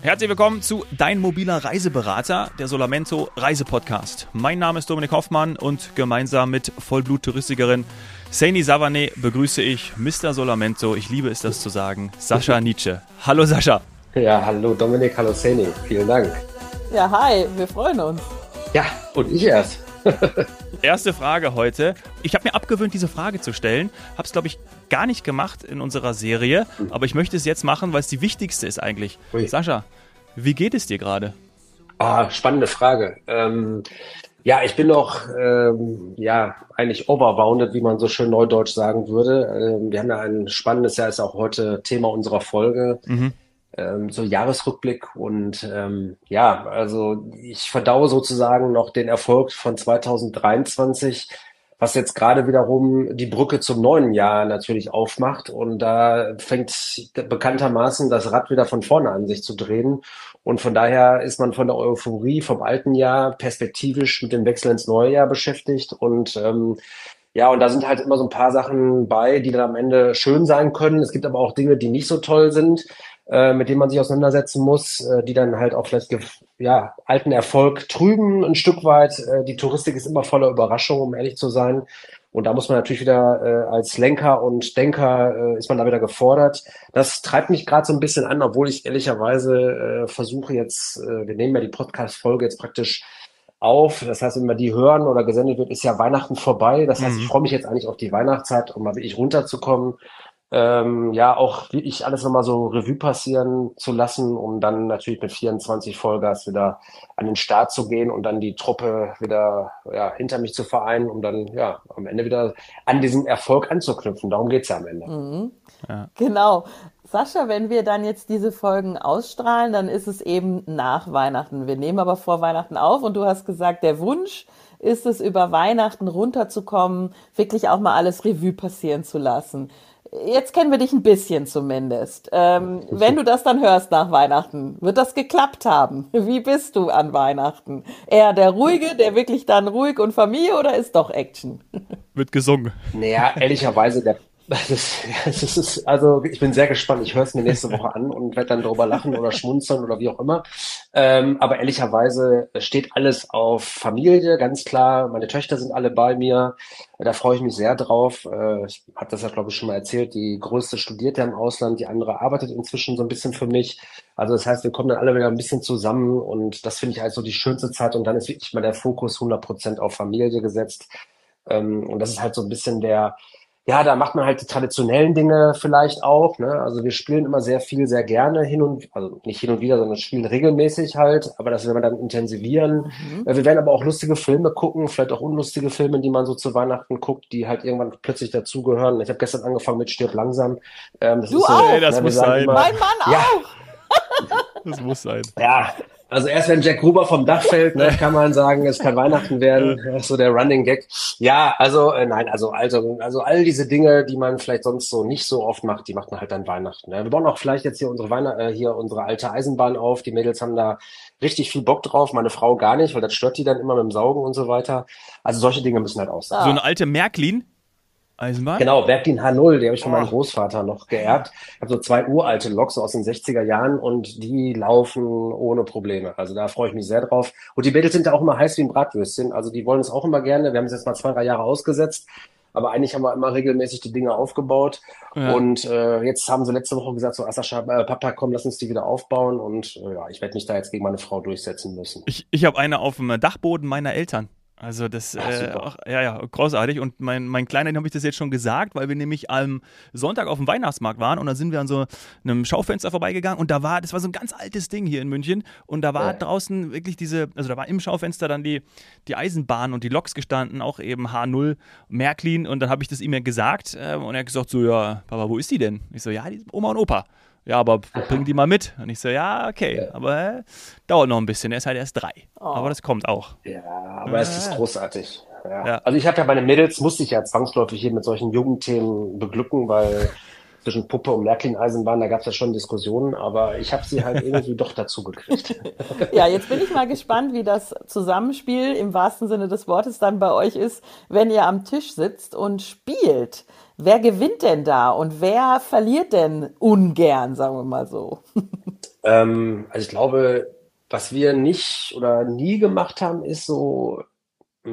Herzlich willkommen zu Dein mobiler Reiseberater, der Solamento Reisepodcast. Mein Name ist Dominik Hoffmann und gemeinsam mit Vollblut-Touristikerin Saini Savane begrüße ich Mr. Solamento, ich liebe es, das zu sagen, Sascha Nietzsche. Hallo Sascha. Ja, hallo Dominik, hallo Saini, vielen Dank. Ja, hi, wir freuen uns. Ja, und ich erst. Erste Frage heute. Ich habe mir abgewöhnt, diese Frage zu stellen. Habe es, glaube ich, gar nicht gemacht in unserer Serie. Mhm. Aber ich möchte es jetzt machen, weil es die wichtigste ist eigentlich. Ui. Sascha, wie geht es dir gerade? Ah, spannende Frage. Ähm, ja, ich bin noch, ähm, ja, eigentlich overbounded, wie man so schön neudeutsch sagen würde. Ähm, wir haben ja ein spannendes Jahr, ist auch heute Thema unserer Folge. Mhm ähm, so Jahresrückblick und ähm, ja, also ich verdaue sozusagen noch den Erfolg von 2023, was jetzt gerade wiederum die Brücke zum neuen Jahr natürlich aufmacht und da fängt bekanntermaßen das Rad wieder von vorne an sich zu drehen und von daher ist man von der Euphorie vom alten Jahr perspektivisch mit dem Wechsel ins neue Jahr beschäftigt und ähm, ja, und da sind halt immer so ein paar Sachen bei, die dann am Ende schön sein können. Es gibt aber auch Dinge, die nicht so toll sind. Äh, mit denen man sich auseinandersetzen muss, äh, die dann halt auch vielleicht ja, alten Erfolg trüben ein Stück weit. Äh, die Touristik ist immer voller Überraschungen, um ehrlich zu sein. Und da muss man natürlich wieder äh, als Lenker und Denker äh, ist man da wieder gefordert. Das treibt mich gerade so ein bisschen an, obwohl ich ehrlicherweise äh, versuche jetzt, äh, wir nehmen ja die Podcast-Folge jetzt praktisch auf. Das heißt, wenn man die hören oder gesendet wird, ist ja Weihnachten vorbei. Das heißt, mhm. ich freue mich jetzt eigentlich auf die Weihnachtszeit, um mal wirklich runterzukommen ähm, ja auch wirklich alles nochmal so Revue passieren zu lassen, um dann natürlich mit 24 Vollgas wieder an den Start zu gehen und dann die Truppe wieder ja, hinter mich zu vereinen, um dann ja am Ende wieder an diesem Erfolg anzuknüpfen. Darum geht's ja am Ende. Mhm. Ja. Genau. Sascha, wenn wir dann jetzt diese Folgen ausstrahlen, dann ist es eben nach Weihnachten. Wir nehmen aber vor Weihnachten auf und du hast gesagt, der Wunsch ist es, über Weihnachten runterzukommen, wirklich auch mal alles Revue passieren zu lassen jetzt kennen wir dich ein bisschen zumindest. Ähm, wenn du das dann hörst nach Weihnachten, wird das geklappt haben? Wie bist du an Weihnachten? Eher der Ruhige, der wirklich dann ruhig und Familie oder ist doch Action? Wird gesungen. Naja, ehrlicherweise, der das, das ist, also ich bin sehr gespannt. Ich höre es mir nächste Woche an und werde dann darüber lachen oder schmunzeln oder wie auch immer. Ähm, aber ehrlicherweise steht alles auf Familie, ganz klar. Meine Töchter sind alle bei mir. Da freue ich mich sehr drauf. Äh, ich habe das ja, glaube ich, schon mal erzählt. Die größte studiert ja im Ausland, die andere arbeitet inzwischen so ein bisschen für mich. Also das heißt, wir kommen dann alle wieder ein bisschen zusammen und das finde ich halt so die schönste Zeit. Und dann ist wirklich mal der Fokus 100 Prozent auf Familie gesetzt. Ähm, und das ist halt so ein bisschen der, ja, da macht man halt die traditionellen Dinge vielleicht auch. Ne? Also wir spielen immer sehr viel, sehr gerne hin und also nicht hin und wieder, sondern spielen regelmäßig halt. Aber das werden wir dann intensivieren. Mhm. Wir werden aber auch lustige Filme gucken, vielleicht auch unlustige Filme, die man so zu Weihnachten guckt, die halt irgendwann plötzlich dazugehören. Ich habe gestern angefangen mit Stirb langsam. Ähm, das du ist so, auch? Ey, das ne, muss sein. Immer, mein Mann ja. auch. das muss sein. Ja, also erst wenn Jack Gruber vom Dach fällt, ne, kann man sagen, es kann Weihnachten werden. Das ist so der Running Gag. Ja, also äh, nein, also also also all diese Dinge, die man vielleicht sonst so nicht so oft macht, die macht man halt dann Weihnachten. Ne? Wir bauen auch vielleicht jetzt hier unsere Weihnacht, äh, hier unsere alte Eisenbahn auf. Die Mädels haben da richtig viel Bock drauf. Meine Frau gar nicht, weil das stört die dann immer mit dem Saugen und so weiter. Also solche Dinge müssen halt auch sein. So eine alte Märklin, Eisenbahn? Genau, Bertin H0, die habe ich von oh. meinem Großvater noch geerbt. Ich habe so zwei uralte Loks aus den 60er Jahren und die laufen ohne Probleme. Also da freue ich mich sehr drauf. Und die Mädels sind ja auch immer heiß wie ein Bratwürstchen. Also die wollen es auch immer gerne. Wir haben es jetzt mal zwei, drei Jahre ausgesetzt. Aber eigentlich haben wir immer regelmäßig die Dinge aufgebaut. Ja. Und äh, jetzt haben sie letzte Woche gesagt, so Asascha, äh, Papa, komm, lass uns die wieder aufbauen. Und äh, ja, ich werde mich da jetzt gegen meine Frau durchsetzen müssen. Ich, ich habe eine auf dem Dachboden meiner Eltern. Also das, Ach, äh, auch, ja, ja, großartig. Und mein, mein Kleiner, habe ich das jetzt schon gesagt, weil wir nämlich am Sonntag auf dem Weihnachtsmarkt waren und da sind wir an so einem Schaufenster vorbeigegangen und da war, das war so ein ganz altes Ding hier in München und da war ja. draußen wirklich diese, also da war im Schaufenster dann die, die Eisenbahn und die Loks gestanden, auch eben H0 Märklin und dann habe ich das ihm ja gesagt äh, und er hat gesagt so, ja, Papa, wo ist die denn? Ich so, ja, die Oma und Opa ja, aber bring die mal mit. Und ich so, ja, okay, ja. aber äh, dauert noch ein bisschen. Er ist halt erst drei. Oh. Aber das kommt auch. Ja, aber es ist großartig. Ja. ja. Also ich habe ja meine Mädels, musste ich ja zwangsläufig hier mit solchen Jugendthemen beglücken, weil zwischen Puppe und Märklin-Eisenbahn, da gab es ja schon Diskussionen, aber ich habe sie halt irgendwie doch dazu gekriegt. ja, jetzt bin ich mal gespannt, wie das Zusammenspiel im wahrsten Sinne des Wortes dann bei euch ist, wenn ihr am Tisch sitzt und spielt. Wer gewinnt denn da und wer verliert denn ungern, sagen wir mal so? Ähm, also ich glaube, was wir nicht oder nie gemacht haben, ist so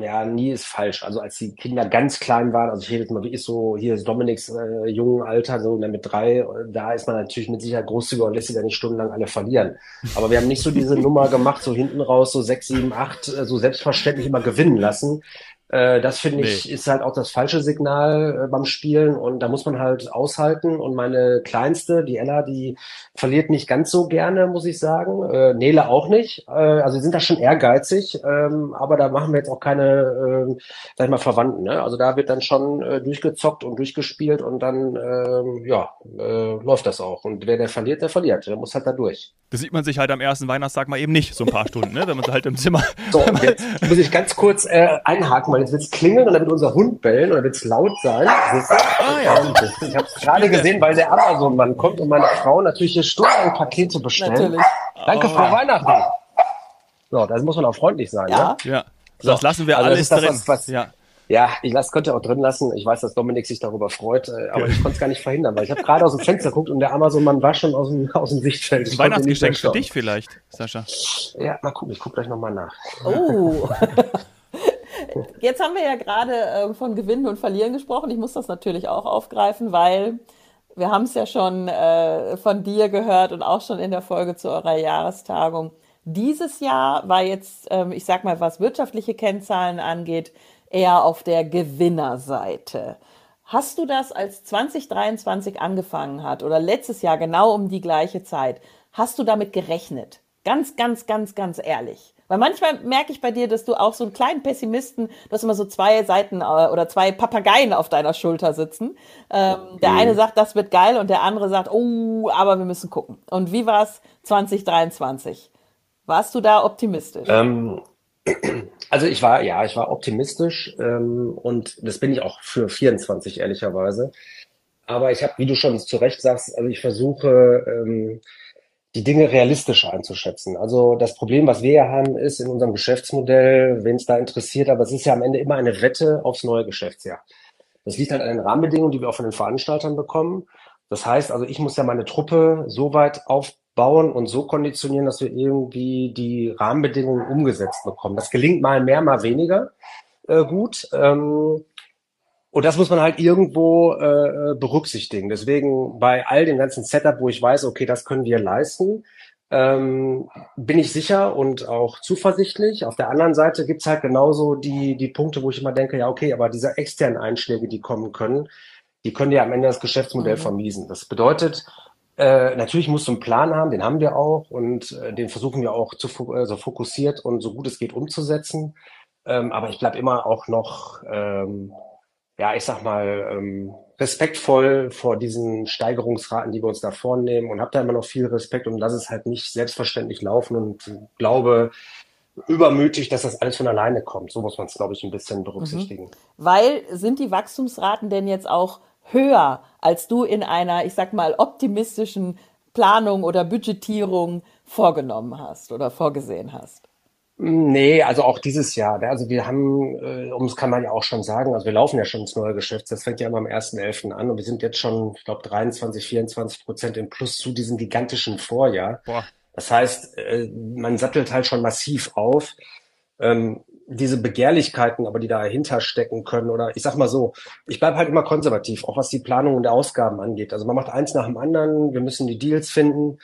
ja, nie ist falsch. Also als die Kinder ganz klein waren, also ich rede jetzt mal wirklich so, hier ist Dominiks äh, jungen Alter, so mit drei, da ist man natürlich mit Sicherheit großzügiger und lässt sich da nicht stundenlang alle verlieren. Aber wir haben nicht so diese Nummer gemacht, so hinten raus, so sechs, sieben, acht, äh, so selbstverständlich immer gewinnen lassen. Äh, das finde nee. ich ist halt auch das falsche Signal äh, beim Spielen und da muss man halt aushalten. Und meine Kleinste, die Ella, die verliert nicht ganz so gerne, muss ich sagen. Äh, Nele auch nicht. Äh, also sie sind da schon ehrgeizig, ähm, aber da machen wir jetzt auch keine, äh, sag ich mal, Verwandten. Ne? Also da wird dann schon äh, durchgezockt und durchgespielt und dann äh, ja äh, läuft das auch. Und wer der verliert, der verliert. Der muss halt da durch. Das sieht man sich halt am ersten Weihnachtstag mal eben nicht, so ein paar Stunden, ne? wenn man halt im Zimmer. So, jetzt muss ich ganz kurz äh, einhaken weil jetzt wird es klingeln und dann wird unser Hund bellen und dann wird es laut sein. Ah, ja. Ich habe es gerade gesehen, weil der Amazon-Mann kommt und meine Frau natürlich hier stundenlang Pakete bestellen. Natürlich. Danke, oh. frohe Weihnachten. So, da muss man auch freundlich sein. Ja, ne? ja. So, das lassen wir also alles das, drin. Was, was, ja. Ja, ich lasse, könnte auch drin lassen. Ich weiß, dass Dominik sich darüber freut, äh, aber ich konnte es gar nicht verhindern, weil ich habe gerade aus dem Fenster geguckt und der Amazon-Mann war schon aus dem, aus dem Sichtfeld. Ein Weihnachtsgeschenk für dich vielleicht, Sascha. Ja, mal gucken, ich gucke gleich nochmal nach. Oh. Jetzt haben wir ja gerade äh, von Gewinnen und Verlieren gesprochen. Ich muss das natürlich auch aufgreifen, weil wir haben es ja schon äh, von dir gehört und auch schon in der Folge zu eurer Jahrestagung. Dieses Jahr war jetzt, ähm, ich sag mal, was wirtschaftliche Kennzahlen angeht, eher auf der Gewinnerseite. Hast du das, als 2023 angefangen hat oder letztes Jahr genau um die gleiche Zeit, hast du damit gerechnet? Ganz, ganz, ganz, ganz ehrlich. Weil manchmal merke ich bei dir, dass du auch so einen kleinen Pessimisten, du hast immer so zwei Seiten äh, oder zwei Papageien auf deiner Schulter sitzen. Ähm, der mhm. eine sagt, das wird geil und der andere sagt, oh, aber wir müssen gucken. Und wie war es 2023? Warst du da optimistisch? Ähm, also ich war, ja, ich war optimistisch ähm, und das bin ich auch für 24 ehrlicherweise. Aber ich habe, wie du schon zu Recht sagst, also ich versuche ähm, die Dinge realistisch einzuschätzen. Also das Problem, was wir ja haben, ist in unserem Geschäftsmodell, wenn es da interessiert, aber es ist ja am Ende immer eine Wette aufs neue Geschäftsjahr. Das liegt halt an den Rahmenbedingungen, die wir auch von den Veranstaltern bekommen. Das heißt also, ich muss ja meine Truppe so weit aufbauen und so konditionieren, dass wir irgendwie die Rahmenbedingungen umgesetzt bekommen. Das gelingt mal mehr, mal weniger äh, gut. Ähm, und das muss man halt irgendwo äh, berücksichtigen. Deswegen bei all dem ganzen Setup, wo ich weiß, okay, das können wir leisten, ähm, bin ich sicher und auch zuversichtlich. Auf der anderen Seite gibt's halt genauso die, die Punkte, wo ich immer denke, ja, okay, aber diese externen Einschläge, die kommen können, die können ja am Ende das Geschäftsmodell mhm. vermiesen. Das bedeutet, äh, natürlich musst du einen Plan haben, den haben wir auch und äh, den versuchen wir auch zu äh, so fokussiert und so gut es geht umzusetzen. Ähm, aber ich bleib immer auch noch ähm, ja, ich sag mal, ähm, respektvoll vor diesen Steigerungsraten, die wir uns da vornehmen und habe da immer noch viel Respekt und lass es halt nicht selbstverständlich laufen und glaube übermütig, dass das alles von alleine kommt. So muss man es, glaube ich, ein bisschen berücksichtigen. Mhm. Weil sind die Wachstumsraten denn jetzt auch höher, als du in einer, ich sag mal, optimistischen Planung oder Budgetierung vorgenommen hast oder vorgesehen hast? Nee, also auch dieses Jahr. Ne? Also wir haben, äh, um es kann man ja auch schon sagen, also wir laufen ja schon ins neue Geschäft. Das fängt ja immer am 1.11. an und wir sind jetzt schon, ich glaube, 23, 24 Prozent im Plus zu diesem gigantischen Vorjahr. Boah. Das heißt, äh, man sattelt halt schon massiv auf. Ähm, diese Begehrlichkeiten, aber die dahinter stecken können, oder ich sag mal so, ich bleibe halt immer konservativ, auch was die Planung und Ausgaben angeht. Also man macht eins nach dem anderen, wir müssen die Deals finden.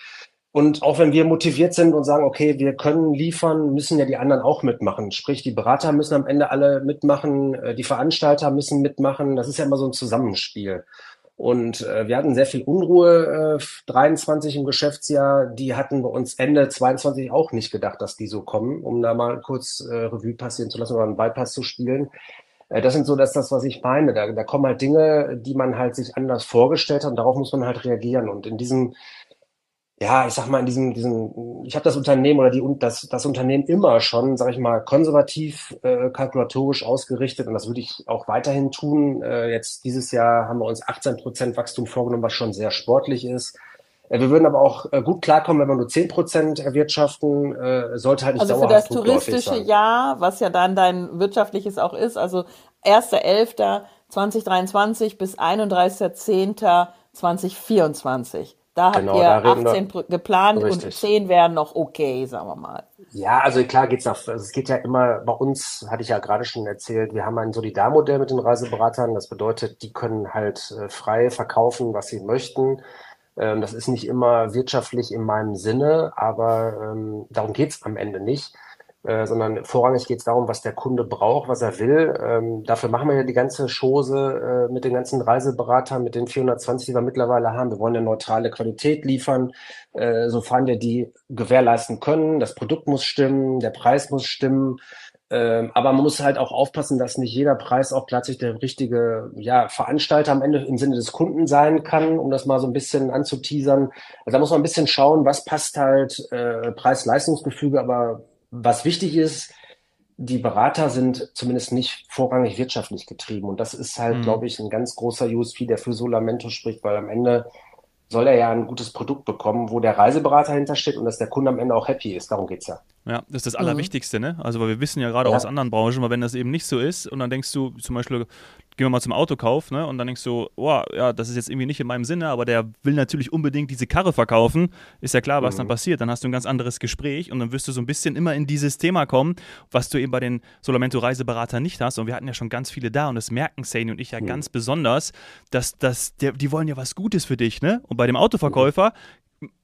Und auch wenn wir motiviert sind und sagen, okay, wir können liefern, müssen ja die anderen auch mitmachen. Sprich, die Berater müssen am Ende alle mitmachen, äh, die Veranstalter müssen mitmachen. Das ist ja immer so ein Zusammenspiel. Und äh, wir hatten sehr viel Unruhe äh, 23 im Geschäftsjahr. Die hatten bei uns Ende 22 auch nicht gedacht, dass die so kommen, um da mal kurz äh, Revue passieren zu lassen oder einen Bypass zu spielen. Äh, das sind so das, das, was ich meine. Da, da kommen halt Dinge, die man halt sich anders vorgestellt hat und darauf muss man halt reagieren. Und in diesem ja, ich sag mal, in diesem, diesem, ich habe das Unternehmen oder die, das, das Unternehmen immer schon, sag ich mal, konservativ äh, kalkulatorisch ausgerichtet und das würde ich auch weiterhin tun. Äh, jetzt dieses Jahr haben wir uns 18 Prozent Wachstum vorgenommen, was schon sehr sportlich ist. Äh, wir würden aber auch äh, gut klarkommen, wenn wir nur 10 Prozent erwirtschaften, äh, sollte halt nicht Also für das touristische Jahr, was ja dann dein wirtschaftliches auch ist, also 1.11.2023 bis 31.10.2024 Da genau, habt ihr 18 wir, geplant richtig. und 10 wären noch okay, sagen wir mal. Ja, also klar geht's auf, also es geht ja immer, bei uns, hatte ich ja gerade schon erzählt, wir haben ein Solidarmodell mit den Reiseberatern. Das bedeutet, die können halt äh, frei verkaufen, was sie möchten. Ähm, das ist nicht immer wirtschaftlich in meinem Sinne, aber ähm, darum geht's am Ende nicht. Äh, sondern vorrangig geht es darum, was der Kunde braucht, was er will. Ähm, dafür machen wir ja die ganze Chose äh, mit den ganzen Reiseberatern, mit den 420, die wir mittlerweile haben. Wir wollen eine neutrale Qualität liefern, äh, sofern wir die gewährleisten können. Das Produkt muss stimmen, der Preis muss stimmen. Ähm, aber man muss halt auch aufpassen, dass nicht jeder Preis auch plötzlich der richtige ja, Veranstalter am Ende im Sinne des Kunden sein kann, um das mal so ein bisschen anzuteasern. Also da muss man ein bisschen schauen, was passt halt äh, Preis-Leistungsgefüge, aber was wichtig ist, die Berater sind zumindest nicht vorrangig wirtschaftlich getrieben. Und das ist halt, mhm. glaube ich, ein ganz großer USP, der für Solamento spricht, weil am Ende soll er ja ein gutes Produkt bekommen, wo der Reiseberater hintersteht und dass der Kunde am Ende auch happy ist. Darum geht's ja. Ja, das ist das mhm. Allerwichtigste, ne? Also, weil wir wissen ja gerade ja. aus anderen Branchen, weil wenn das eben nicht so ist und dann denkst du zum Beispiel, gehen wir mal zum Autokauf, ne? Und dann denkst du, oh, ja, das ist jetzt irgendwie nicht in meinem Sinne, aber der will natürlich unbedingt diese Karre verkaufen. Ist ja klar, was mhm. dann passiert. Dann hast du ein ganz anderes Gespräch und dann wirst du so ein bisschen immer in dieses Thema kommen, was du eben bei den Solamento-Reiseberatern nicht hast. Und wir hatten ja schon ganz viele da und das merken Sani und ich ja mhm. ganz besonders, dass, dass der, die wollen ja was Gutes für dich, ne? Und bei dem Autoverkäufer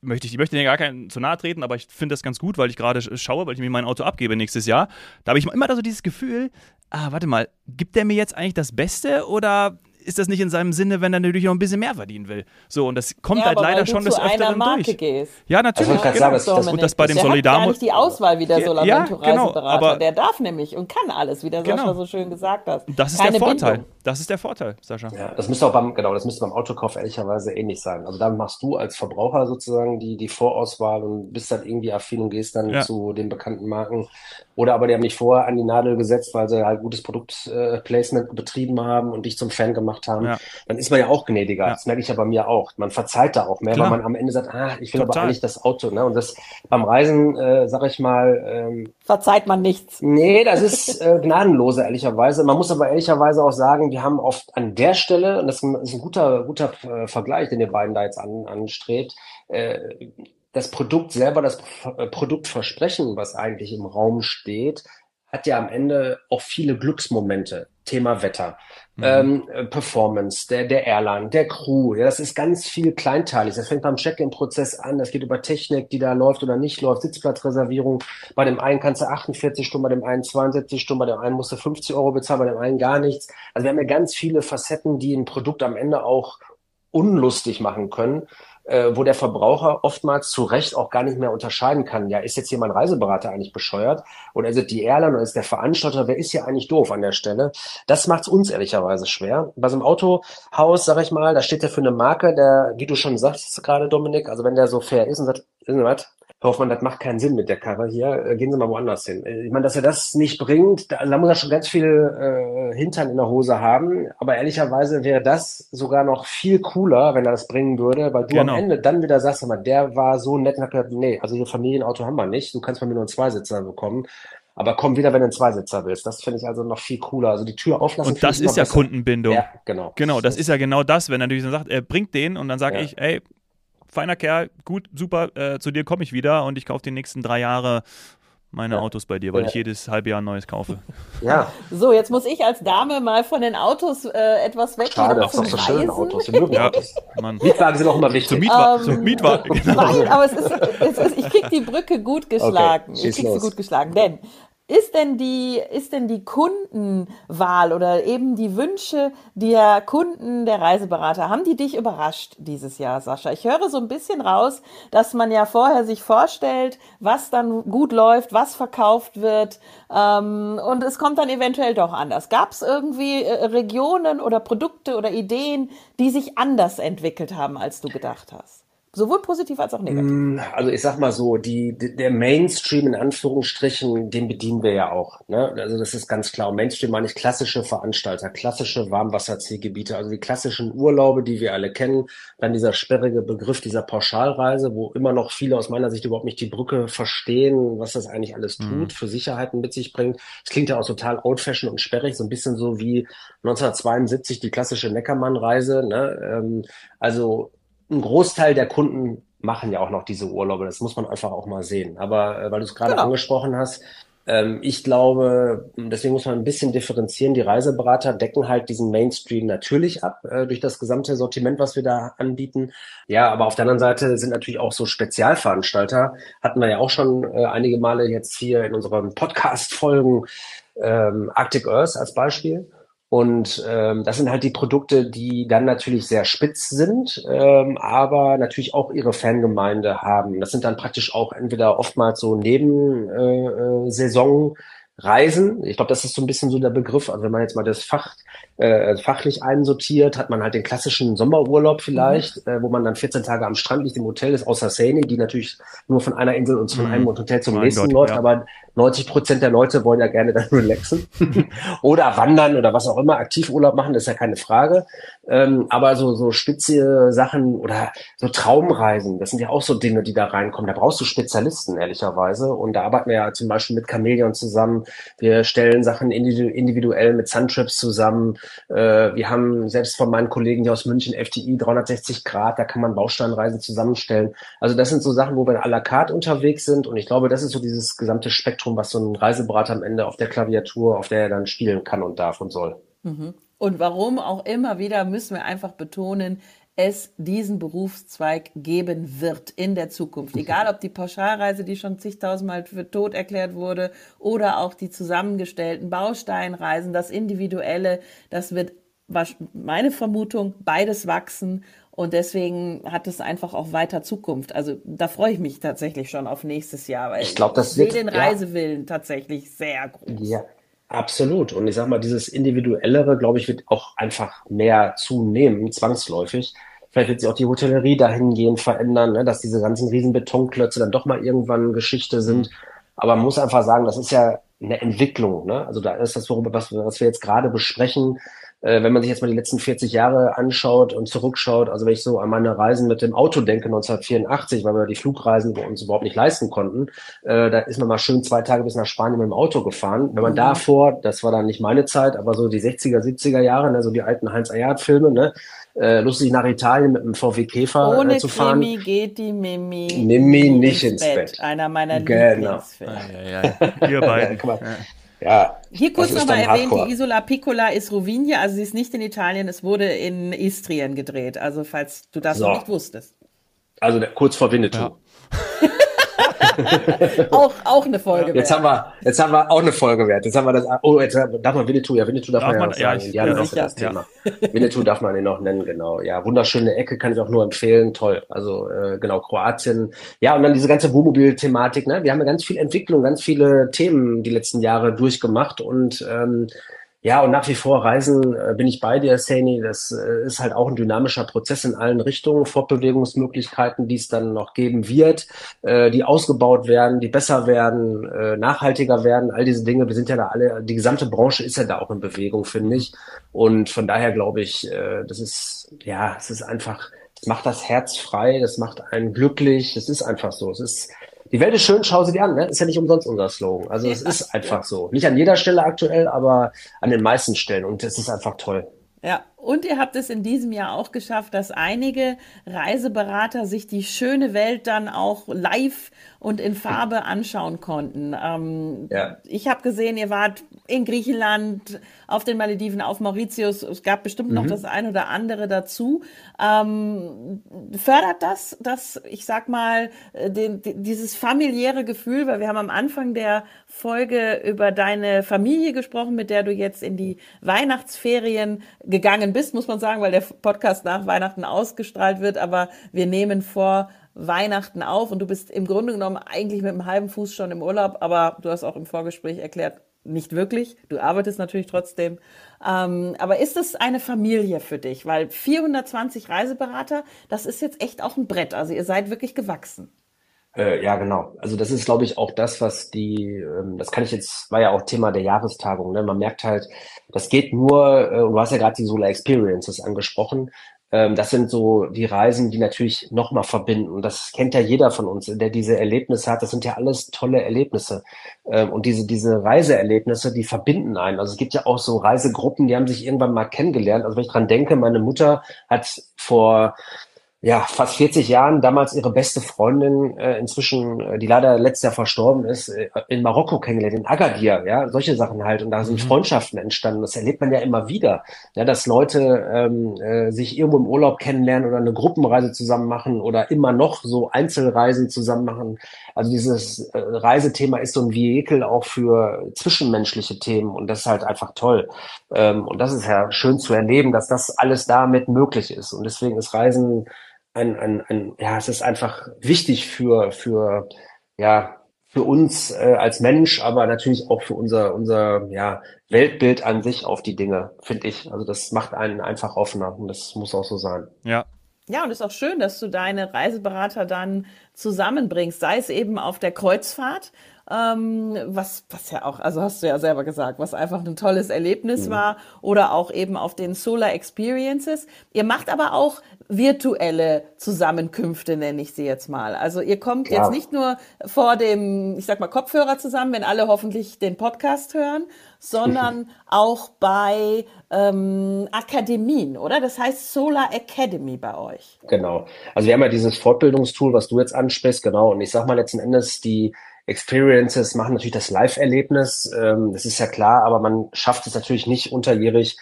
möchte ich, ich möchte dir gar keinen zu nahe treten, aber ich finde das ganz gut, weil ich gerade schaue, weil ich mir mein Auto abgebe nächstes Jahr. Da habe ich immer so dieses Gefühl, ah, warte mal, gibt der mir jetzt eigentlich das Beste oder ist das nicht in seinem Sinne, wenn er natürlich noch ein bisschen mehr verdienen will. So, und das kommt ja, halt leider schon des Öfteren durch. Gehst. Ja, natürlich. Also genau. sagen, das, das, und das bei dem Solidar. gar nicht die Auswahl wie der ja, genau, aber Der darf nämlich und kann alles, wie der genau. Sascha so schön gesagt hat. Das ist Keine der Vorteil. Bindung. Das ist der Vorteil, Sascha. Ja, das müsste auch beim, genau, das müsste beim Autokauf ehrlicherweise ähnlich sein. Also dann machst du als Verbraucher sozusagen die, die Vorauswahl und bist dann irgendwie affin und gehst dann ja. zu den bekannten Marken. Oder aber die haben dich vorher an die Nadel gesetzt, weil sie halt gutes Produktplacement äh, betrieben haben und dich zum Fan gemacht haben. Ja. Dann ist man ja auch gnädiger. Ja. Das merke ich ja bei mir auch. Man verzeiht da auch mehr, Klar. weil man am Ende sagt, ah, ich will Total. aber eigentlich das Auto. Ne? Und das beim Reisen, äh, sag ich mal. Ähm, Verzeiht man nichts. Nee, das ist äh, gnadenlose, ehrlicherweise. Man muss aber ehrlicherweise auch sagen, wir haben oft an der Stelle, und das ist ein guter, guter äh, Vergleich, den ihr beiden da jetzt an, anstrebt, äh, das Produkt selber, das äh, Produktversprechen, was eigentlich im Raum steht, hat ja am Ende auch viele Glücksmomente. Thema Wetter, mhm. ähm, äh, Performance, der, der Airline, der Crew. Ja, das ist ganz viel kleinteilig. Das fängt beim Check-in-Prozess an. Das geht über Technik, die da läuft oder nicht läuft. Sitzplatzreservierung. Bei dem einen kannst du 48 Stunden, bei dem einen 72 Stunden, bei dem einen musst du 50 Euro bezahlen, bei dem einen gar nichts. Also wir haben ja ganz viele Facetten, die ein Produkt am Ende auch unlustig machen können äh, wo der Verbraucher oftmals zu Recht auch gar nicht mehr unterscheiden kann. Ja, ist jetzt hier mein Reiseberater eigentlich bescheuert? Oder ist es die Airline oder ist der Veranstalter? Wer ist hier eigentlich doof an der Stelle? Das macht es uns ehrlicherweise schwer. Bei so einem Autohaus, sag ich mal, da steht der für eine Marke, der, wie du schon sagst gerade, Dominik, also wenn der so fair ist und sagt, wissen Hoffmann, das macht keinen Sinn mit der Karre hier. Äh, gehen Sie mal woanders hin. Äh, ich meine, dass er das nicht bringt, da, da muss er schon ganz viel äh, Hintern in der Hose haben. Aber ehrlicherweise wäre das sogar noch viel cooler, wenn er das bringen würde, weil du genau. am Ende dann wieder sagst, mal, der war so nett und hat gesagt, nee, also hier Familienauto haben wir nicht. Du kannst von mir nur einen Zweisitzer bekommen. Aber komm wieder, wenn du einen Zweisitzer willst. Das finde ich also noch viel cooler. Also die Tür auflassen. Und das ist ja besser. Kundenbindung. Ja, genau. Genau, das, das ist ja genau das, wenn er natürlich sagt, er bringt den und dann sage ja. ich, ey, feiner Kerl, gut, super, äh, zu dir komme ich wieder und ich kaufe die nächsten drei Jahre meine ja. Autos bei dir, weil ja. ich jedes halbe Jahr ein neues kaufe. Ja. So, jetzt muss ich als Dame mal von den Autos äh, etwas weg. Schade, das sind so schöne Autos. Ja, Autos. Mietwagen sind auch immer wichtig. Zum, Mietwa ähm, zum Mietwagen. Genau. Nein, aber es ist, es ist, ich kriege die Brücke gut geschlagen. Okay, ich krieg los. sie gut geschlagen, denn ist denn die, ist denn die Kundenwahl oder eben die Wünsche der Kunden, der Reiseberater, haben die dich überrascht dieses Jahr, Sascha? Ich höre so ein bisschen raus, dass man ja vorher sich vorstellt, was dann gut läuft, was verkauft wird, ähm, und es kommt dann eventuell doch anders. Gab es irgendwie äh, Regionen oder Produkte oder Ideen, die sich anders entwickelt haben, als du gedacht hast? Sowohl positiv als auch negativ. Mm, also ich sag mal so, die, der Mainstream in Anführungsstrichen, den bedienen wir ja auch. Ne? Also das ist ganz klar. Und Mainstream meine ich klassische Veranstalter, klassische Warmwasserzielgebiete, also die klassischen Urlaube, die wir alle kennen. Dann dieser sperrige Begriff dieser Pauschalreise, wo immer noch viele aus meiner Sicht überhaupt nicht die Brücke verstehen, was das eigentlich alles mhm. tut, mhm. für Sicherheiten mit sich bringt. Es klingt ja auch total old-fashioned und sperrig, so ein bisschen so wie 1972 die klassische Neckermann-Reise. Ne? Ähm, also ein Großteil der Kunden machen ja auch noch diese Urlaube. Das muss man einfach auch mal sehen. Aber äh, weil du es gerade genau. angesprochen hast, ähm, ich glaube, deswegen muss man ein bisschen differenzieren. Die Reiseberater decken halt diesen Mainstream natürlich ab äh, durch das gesamte Sortiment, was wir da anbieten. Ja, aber auf der anderen Seite sind natürlich auch so Spezialveranstalter. Hatten wir ja auch schon äh, einige Male jetzt hier in unseren Podcast-Folgen ähm, Arctic Earth als Beispiel. Und ähm, das sind halt die Produkte, die dann natürlich sehr spitz sind, ähm, aber natürlich auch ihre Fangemeinde haben. Das sind dann praktisch auch entweder oftmals so Nebensaison. Äh, äh ich glaube, das ist so ein bisschen so der Begriff. Also wenn man jetzt mal das Fach äh, fachlich einsortiert, hat man halt den klassischen Sommerurlaub vielleicht, mhm. äh, wo man dann 14 Tage am Strand liegt im Hotel ist, außer Sani, die natürlich nur von einer Insel und von mhm. einem Hotel zum mein nächsten Gott, läuft, ja. aber 90 Prozent der Leute wollen ja gerne dann relaxen oder wandern oder was auch immer, Aktivurlaub machen, ist ja keine Frage. Ähm, aber so, so spitze Sachen oder so Traumreisen, das sind ja auch so Dinge, die da reinkommen. Da brauchst du Spezialisten, ehrlicherweise. Und da arbeiten wir ja zum Beispiel mit Chameleon zusammen. Wir stellen Sachen individuell mit Suntrips zusammen. Äh, wir haben selbst von meinen Kollegen hier aus München FTI 360 Grad, da kann man Bausteinreisen zusammenstellen. Also das sind so Sachen, wo wir à la carte unterwegs sind. Und ich glaube, das ist so dieses gesamte Spektrum was so ein Reiseberater am Ende auf der Klaviatur, auf der er dann spielen kann und darf und soll. Mhm. Und warum auch immer wieder müssen wir einfach betonen, es diesen Berufszweig geben wird in der Zukunft. Mhm. Egal ob die Pauschalreise, die schon zigtausendmal für tot erklärt wurde, oder auch die zusammengestellten Bausteinreisen, das Individuelle, das wird meine Vermutung, beides wachsen und deswegen hat es einfach auch weiter Zukunft. Also da freue ich mich tatsächlich schon auf nächstes Jahr, weil ich glaube, das wird den Reisewillen ja. tatsächlich sehr groß. Ja, absolut. Und ich sag mal, dieses individuellere, glaube ich, wird auch einfach mehr zunehmen, zwangsläufig. Vielleicht wird sich auch die Hotellerie dahingehend verändern, ne, dass diese ganzen riesen Betonklötze dann doch mal irgendwann Geschichte sind. Aber man muss einfach sagen, das ist ja eine Entwicklung. Ne? Also da ist das, worüber was, was wir jetzt gerade besprechen, äh, wenn man sich jetzt mal die letzten 40 Jahre anschaut und zurückschaut, also wenn ich so an meine Reisen mit dem Auto denke, 1984, weil wir die Flugreisen bei uns überhaupt nicht leisten konnten, äh, da ist man mal schön zwei Tage bis nach Spanien mit dem Auto gefahren. Wenn man mhm. davor, das war dann nicht meine Zeit, aber so die 60er, 70er Jahre, ne, so die alten Heinz Eyart-Filme, ne, äh, lustig nach Italien mit einem VW Käfer Ohne äh, zu fahren. Ohne geht die Mimi, Mimi nicht ins, Bett. Bett. Einer meiner genau. Lieblingsfilme. Ja, ja, ja. Ihr beiden. ja, ja, Hier kurz nochmal erwähnt, Hardcore. die Isola Piccola ist Rovinia, also sie ist nicht in Italien, es wurde in Istrien gedreht, also falls du das so. noch nicht wusstest. Also kurz vor Winnetou. Ja. auch, auch eine Folge jetzt wert. Haben wir, jetzt haben wir auch eine Folge wert. Jetzt haben wir das, oh, jetzt darf man Winnetou, ja, Winnetou darf, darf man, man ja auch sagen. Ja, ja, das Thema. Winnetou darf man ihn noch nennen, genau. Ja, wunderschöne Ecke, kann ich auch nur empfehlen, toll. Also, äh, genau, Kroatien. Ja, und dann diese ganze Wohnmobil-Thematik, ne? Wir haben ja ganz viel Entwicklung, ganz viele Themen die letzten Jahre durchgemacht und, ähm, ja, und nach wie vor Reisen äh, bin ich bei dir, Saini. Das äh, ist halt auch ein dynamischer Prozess in allen Richtungen. Fortbewegungsmöglichkeiten, die es dann noch geben wird, äh, die ausgebaut werden, die besser werden, nachhaltiger werden. All diese Dinge, wir sind ja da alle, die gesamte Branche ist ja da auch in Bewegung, finde ich. Und von daher glaube ich, das ist, ja, es ist einfach, es macht das Herz frei, das macht einen glücklich. Es ist einfach so. Es ist, die Welt ist schön, schau sie dir an, ne? Ist ja nicht umsonst unser Slogan. Also es ist einfach so. Nicht an jeder Stelle aktuell, aber an den meisten Stellen. Und es ist einfach toll. Ja, und ihr habt es in diesem Jahr auch geschafft, dass einige Reiseberater sich die schöne Welt dann auch live und in Farbe anschauen konnten. Ähm, ja. Ich habe gesehen, ihr wart in Griechenland, auf den Malediven, auf Mauritius. Es gab bestimmt mhm. noch das ein oder andere dazu. Ähm, fördert das, das, ich sag mal, äh, den, dieses familiäre Gefühl, weil wir haben am Anfang der Folge über deine Familie gesprochen, mit der du jetzt in die Weihnachtsferien gegangen bist, muss man sagen, weil der Podcast nach Weihnachten ausgestrahlt wird. Aber wir nehmen vor, Weihnachten auf und du bist im Grunde genommen eigentlich mit einem halben Fuß schon im Urlaub, aber du hast auch im Vorgespräch erklärt, nicht wirklich. Du arbeitest natürlich trotzdem. Ähm, aber ist es eine Familie für dich? Weil 420 Reiseberater, das ist jetzt echt auch ein Brett. Also ihr seid wirklich gewachsen. Äh, ja, genau. Also das ist, glaube ich, auch das, was die, ähm, das kann ich jetzt, war ja auch Thema der Jahrestagung. Ne? Man merkt halt, das geht nur, äh, du hast ja gerade die Solar Experiences angesprochen. Ähm, das sind so die Reisen, die natürlich nochmal verbinden. Das kennt ja jeder von uns, der diese Erlebnisse hat. Das sind ja alles tolle Erlebnisse. Ähm, und diese, diese Reiseerlebnisse, die verbinden einen. Also es gibt ja auch so Reisegruppen, die haben sich irgendwann mal kennengelernt. Also wenn ich dran denke, meine Mutter hat vor ja, fast 40 Jahren damals ihre beste Freundin, äh, inzwischen, äh, die leider letztes Jahr verstorben ist, äh, in Marokko kennengelernt, in Agadir, ja, solche Sachen halt. Und da sind mhm. Freundschaften entstanden. Das erlebt man ja immer wieder, ja, dass Leute ähm, äh, sich irgendwo im Urlaub kennenlernen oder eine Gruppenreise zusammen machen oder immer noch so Einzelreisen zusammen machen. Also dieses äh, Reisethema ist so ein Vehikel auch für zwischenmenschliche Themen und das ist halt einfach toll. Ähm, und das ist ja schön zu erleben, dass das alles damit möglich ist. Und deswegen ist Reisen ein, ein, ein ja, es ist einfach wichtig für, für, ja, für uns äh, als Mensch, aber natürlich auch für unser, unser ja, Weltbild an sich auf die Dinge, finde ich. Also das macht einen einfach offener und das muss auch so sein. Ja, ja, und es ist auch schön, dass du deine Reiseberater dann zusammenbringst, sei es eben auf der Kreuzfahrt, ähm, was, was ja auch, also hast du ja selber gesagt, was einfach ein tolles Erlebnis mhm. war, oder auch eben auf den Solar Experiences. Ihr macht aber auch virtuelle Zusammenkünfte, nenne ich sie jetzt mal. Also ihr kommt ja. jetzt nicht nur vor dem, ich sag mal, Kopfhörer zusammen, wenn alle hoffentlich den Podcast hören, sondern auch bei ähm, Akademien, oder? Das heißt Solar Academy bei euch. Genau. Also wir haben ja dieses Fortbildungstool, was du jetzt ansprichst, genau. Und ich sag mal letzten Endes, die Experiences machen natürlich das Live-Erlebnis, ähm, das ist ja klar, aber man schafft es natürlich nicht unterjährig,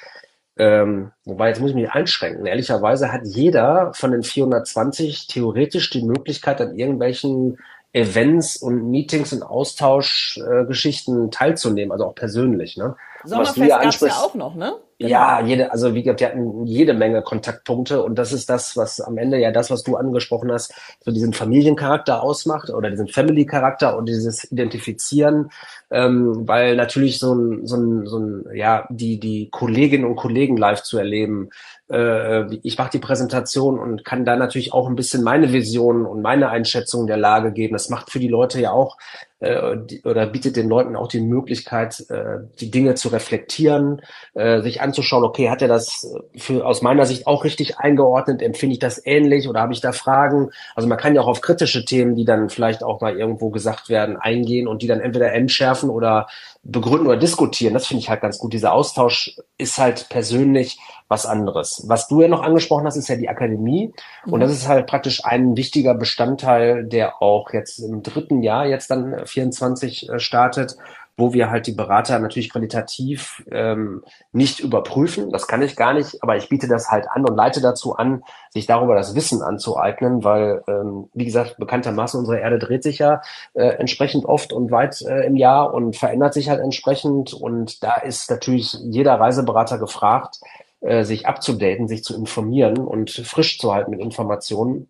ähm, wobei, jetzt muss ich mich einschränken. Ehrlicherweise hat jeder von den 420 theoretisch die Möglichkeit, an irgendwelchen Events und Meetings und Austauschgeschichten äh, teilzunehmen, also auch persönlich. Ne? Sommerfest gab es ja auch noch, ne? Ja, jede, also wie gesagt, wir hatten jede Menge Kontaktpunkte und das ist das, was am Ende ja das, was du angesprochen hast, so diesen Familiencharakter ausmacht oder diesen Family-Charakter und dieses Identifizieren, ähm, weil natürlich so ein, so ein, so ein, ja, die, die Kolleginnen und Kollegen live zu erleben, äh, ich mache die Präsentation und kann da natürlich auch ein bisschen meine Vision und meine Einschätzung der Lage geben. Das macht für die Leute ja auch äh, die, oder bietet den Leuten auch die Möglichkeit, äh, die Dinge zu reflektieren, äh, sich anzuschauen, okay, hat er das für, aus meiner Sicht auch richtig eingeordnet, empfinde ich das ähnlich oder habe ich da Fragen? Also man kann ja auch auf kritische Themen, die dann vielleicht auch mal irgendwo gesagt werden, eingehen und die dann entweder entschärfen oder begründen oder diskutieren. Das finde ich halt ganz gut. Dieser Austausch ist halt persönlich was anderes. Was du ja noch angesprochen hast, ist ja die Akademie. Und das ist halt praktisch ein wichtiger Bestandteil, der auch jetzt im dritten Jahr jetzt dann 24 äh, startet, wo wir halt die Berater natürlich qualitativ ähm, nicht überprüfen. Das kann ich gar nicht, aber ich biete das halt an und leite dazu an, sich darüber das Wissen anzueignen, weil, ähm, wie gesagt, bekanntermaßen unsere Erde dreht sich ja äh, entsprechend oft und weit äh, im Jahr und verändert sich halt entsprechend. Und da ist natürlich jeder Reiseberater gefragt, äh, sich abzudaten, sich zu informieren und frisch zu halten mit Informationen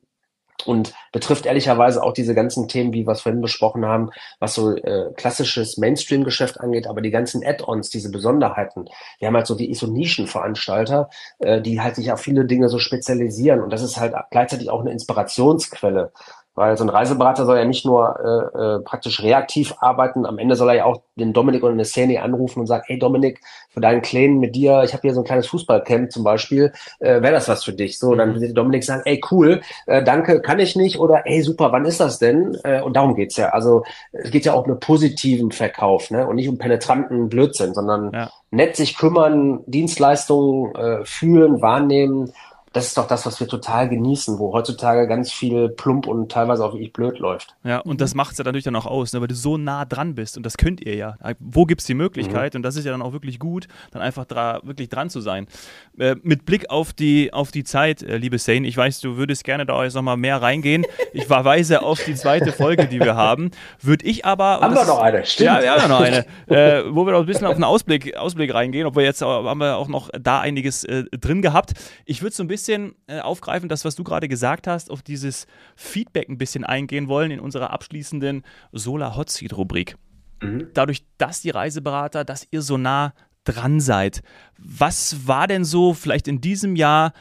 und betrifft ehrlicherweise auch diese ganzen Themen, wie wir es vorhin besprochen haben, was so äh, klassisches Mainstream-Geschäft angeht, aber die ganzen Add-ons, diese Besonderheiten. Wir haben halt so die so Nischenveranstalter, äh, die halt sich auf viele Dinge so spezialisieren und das ist halt gleichzeitig auch eine Inspirationsquelle weil so ein Reiseberater soll ja nicht nur äh, äh, praktisch reaktiv arbeiten, am Ende soll er ja auch den Dominik oder eine Szene anrufen und sagen, hey Dominik, für deinen Kleinen mit dir, ich habe hier so ein kleines Fußballcamp zum Beispiel, äh, wäre das was für dich? So, dann mhm. wird Dominik sagen, ey cool, äh, danke, kann ich nicht oder ey super, wann ist das denn? Äh, und darum geht's ja. Also es geht ja auch um einen positiven Verkauf ne? und nicht um penetranten Blödsinn, sondern ja. nett sich kümmern, Dienstleistungen äh, fühlen, wahrnehmen das ist doch das, was wir total genießen, wo heutzutage ganz viel plump und teilweise auch wirklich blöd läuft. Ja, und das macht es ja natürlich dann auch aus, ne, weil du so nah dran bist und das könnt ihr ja. Wo gibt es die Möglichkeit? Mhm. Und das ist ja dann auch wirklich gut, dann einfach dra wirklich dran zu sein. Äh, mit Blick auf die, auf die Zeit, äh, liebe Sane, ich weiß, du würdest gerne da jetzt nochmal mehr reingehen. Ich verweise auf die zweite Folge, die wir haben. Würde ich aber. Haben wir noch eine, stimmt. Ja, wir haben noch eine. äh, wo wir noch ein bisschen auf den Ausblick, Ausblick reingehen, ob wir jetzt haben wir auch noch da einiges äh, drin gehabt. Ich würde so ein bisschen bisschen äh, aufgreifen, das, was du gerade gesagt hast, auf dieses Feedback ein bisschen eingehen wollen in unserer abschließenden Solar Hot Seat Rubrik. Mhm. Dadurch, dass die Reiseberater, dass ihr so nah dran seid. Was war denn so vielleicht in diesem Jahr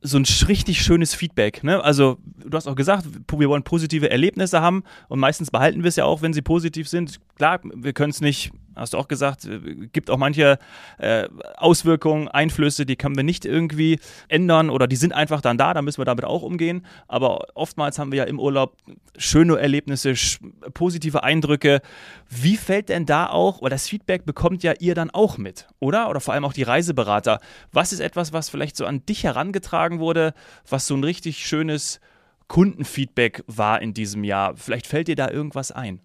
so ein richtig schönes Feedback. Ne? Also, du hast auch gesagt, wir wollen positive Erlebnisse haben und meistens behalten wir es ja auch, wenn sie positiv sind. Klar, wir können es nicht hast du auch gesagt, äh, gibt auch manche äh, Auswirkungen, Einflüsse, die können wir nicht irgendwie ändern oder die sind einfach dann da, da müssen wir damit auch umgehen. Aber oftmals haben wir ja im Urlaub schöne Erlebnisse, positive Eindrücke. Wie fällt denn da auch, oder das Feedback bekommt ja ihr dann auch mit, oder? Oder vor allem auch die Reiseberater. Was ist etwas, was vielleicht so an dich herangetragen wurde, was so ein richtig schönes Kundenfeedback war in diesem Jahr? Vielleicht fällt dir da irgendwas ein.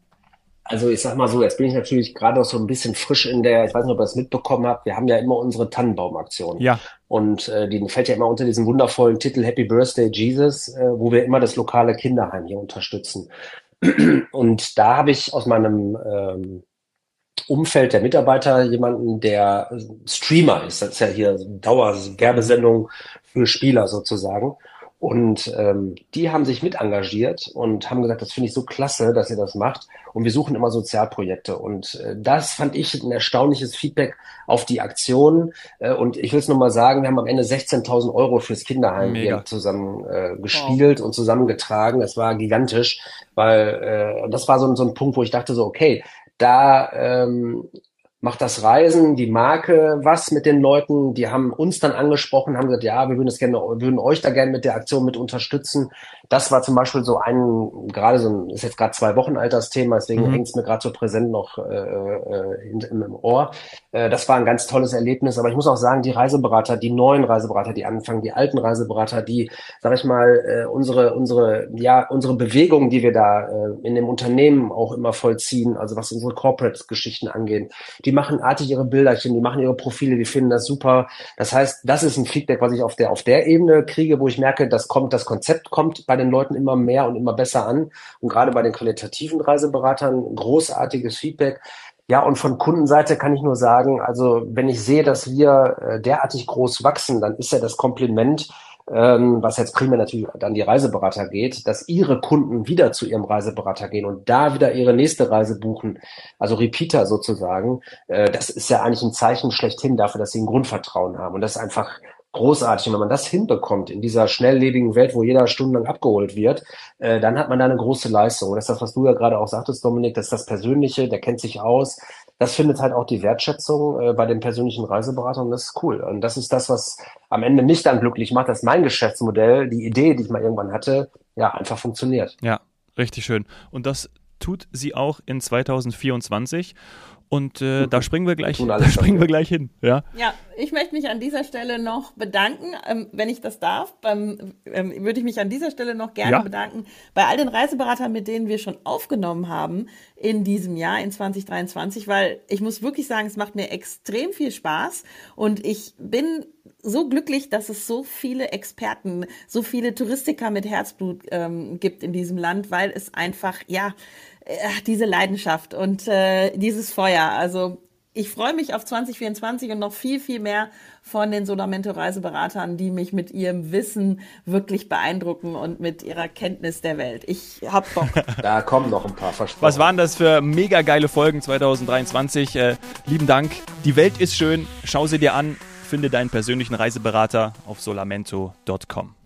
Also ich sag mal so, jetzt bin ich natürlich gerade noch so ein bisschen frisch in der, ich weiß nicht, ob ihr das mitbekommen habt, wir haben ja immer unsere Tannenbaumaktion. Ja. Und äh, die fällt ja immer unter diesen wundervollen Titel Happy Birthday Jesus, äh, wo wir immer das lokale Kinderheim hier unterstützen. Und da habe ich aus meinem ähm, Umfeld der Mitarbeiter jemanden, der Streamer ist. Das ist ja hier Dauerwerbesendung für Spieler sozusagen. Und ähm, die haben sich mit engagiert und haben gesagt, das finde ich so klasse, dass ihr das macht. Und wir suchen immer Sozialprojekte. Und äh, das fand ich ein erstaunliches Feedback auf die Aktion. Äh, und ich will es nochmal sagen, wir haben am Ende 16.000 Euro fürs Kinderheim hier zusammen äh, gespielt wow. und zusammengetragen. Das war gigantisch, weil äh, das war so, so ein Punkt, wo ich dachte so, okay, da ähm, macht das Reisen, die Marke was mit den Leuten. Die haben uns dann angesprochen, haben gesagt, ja, wir würden es gerne, würden euch da gerne mit der Aktion mit unterstützen. Das war zum Beispiel so ein, gerade so ein, ist jetzt gerade zwei Wochen alt das Thema, deswegen mhm. hängt es mir gerade so präsent noch äh, äh, im, im Ohr. Äh, das war ein ganz tolles Erlebnis. Aber ich muss auch sagen, die Reiseberater, die neuen Reiseberater, die anfangen, die alten Reiseberater, die, sag ich mal, äh, unsere, unsere, ja, unsere Bewegungen, die wir da äh, in dem Unternehmen auch immer vollziehen, also was unsere Corporate-Geschichten angeht, die die machen artig ihre Bilderchen, die machen ihre Profile, die finden das super. Das heißt, das ist ein Feedback, was ich auf der, auf der Ebene kriege, wo ich merke, das kommt, das Konzept kommt bei den Leuten immer mehr und immer besser an. Und gerade bei den qualitativen Reiseberatern großartiges Feedback. Ja, und von Kundenseite kann ich nur sagen, also wenn ich sehe, dass wir äh, derartig groß wachsen, dann ist ja das Kompliment, ähm, was jetzt primär natürlich an die Reiseberater geht, dass ihre Kunden wieder zu ihrem Reiseberater gehen und da wieder ihre nächste Reise buchen, also Repeater sozusagen, äh, das ist ja eigentlich ein Zeichen schlechthin dafür, dass sie ein Grundvertrauen haben. Und das ist einfach großartig. Und wenn man das hinbekommt in dieser schnelllebigen Welt, wo jeder stundenlang abgeholt wird, äh, dann hat man da eine große Leistung. Und das ist das, was du ja gerade auch sagtest, Dominik, das ist das Persönliche, der kennt sich aus, das findet halt auch die Wertschätzung äh, bei den persönlichen Reiseberatern und das ist cool. Und das ist das, was am Ende mich dann glücklich macht, dass mein Geschäftsmodell, die Idee, die ich mal irgendwann hatte, ja, einfach funktioniert. Ja, richtig schön. Und das tut sie auch in 2024. Und äh, da springen wir gleich, da springen wir gleich hin. Ja? ja, ich möchte mich an dieser Stelle noch bedanken, ähm, wenn ich das darf. Beim, ähm, würde ich mich an dieser Stelle noch gerne ja. bedanken bei all den Reiseberatern, mit denen wir schon aufgenommen haben in diesem Jahr, in 2023, weil ich muss wirklich sagen, es macht mir extrem viel Spaß und ich bin so glücklich, dass es so viele Experten, so viele Touristiker mit Herzblut ähm, gibt in diesem Land, weil es einfach, ja, äh, diese Leidenschaft und äh, dieses Feuer. Also ich freue mich auf 2024 und noch viel, viel mehr von den Solamento Reiseberatern, die mich mit ihrem Wissen wirklich beeindrucken und mit ihrer Kenntnis der Welt. Ich hab Bock. Da kommen noch ein paar versprochen. Was waren das für mega geile Folgen 2023? Äh, lieben Dank. Die Welt ist schön. Schau sie dir an. Finde deinen persönlichen Reiseberater auf solamento.com.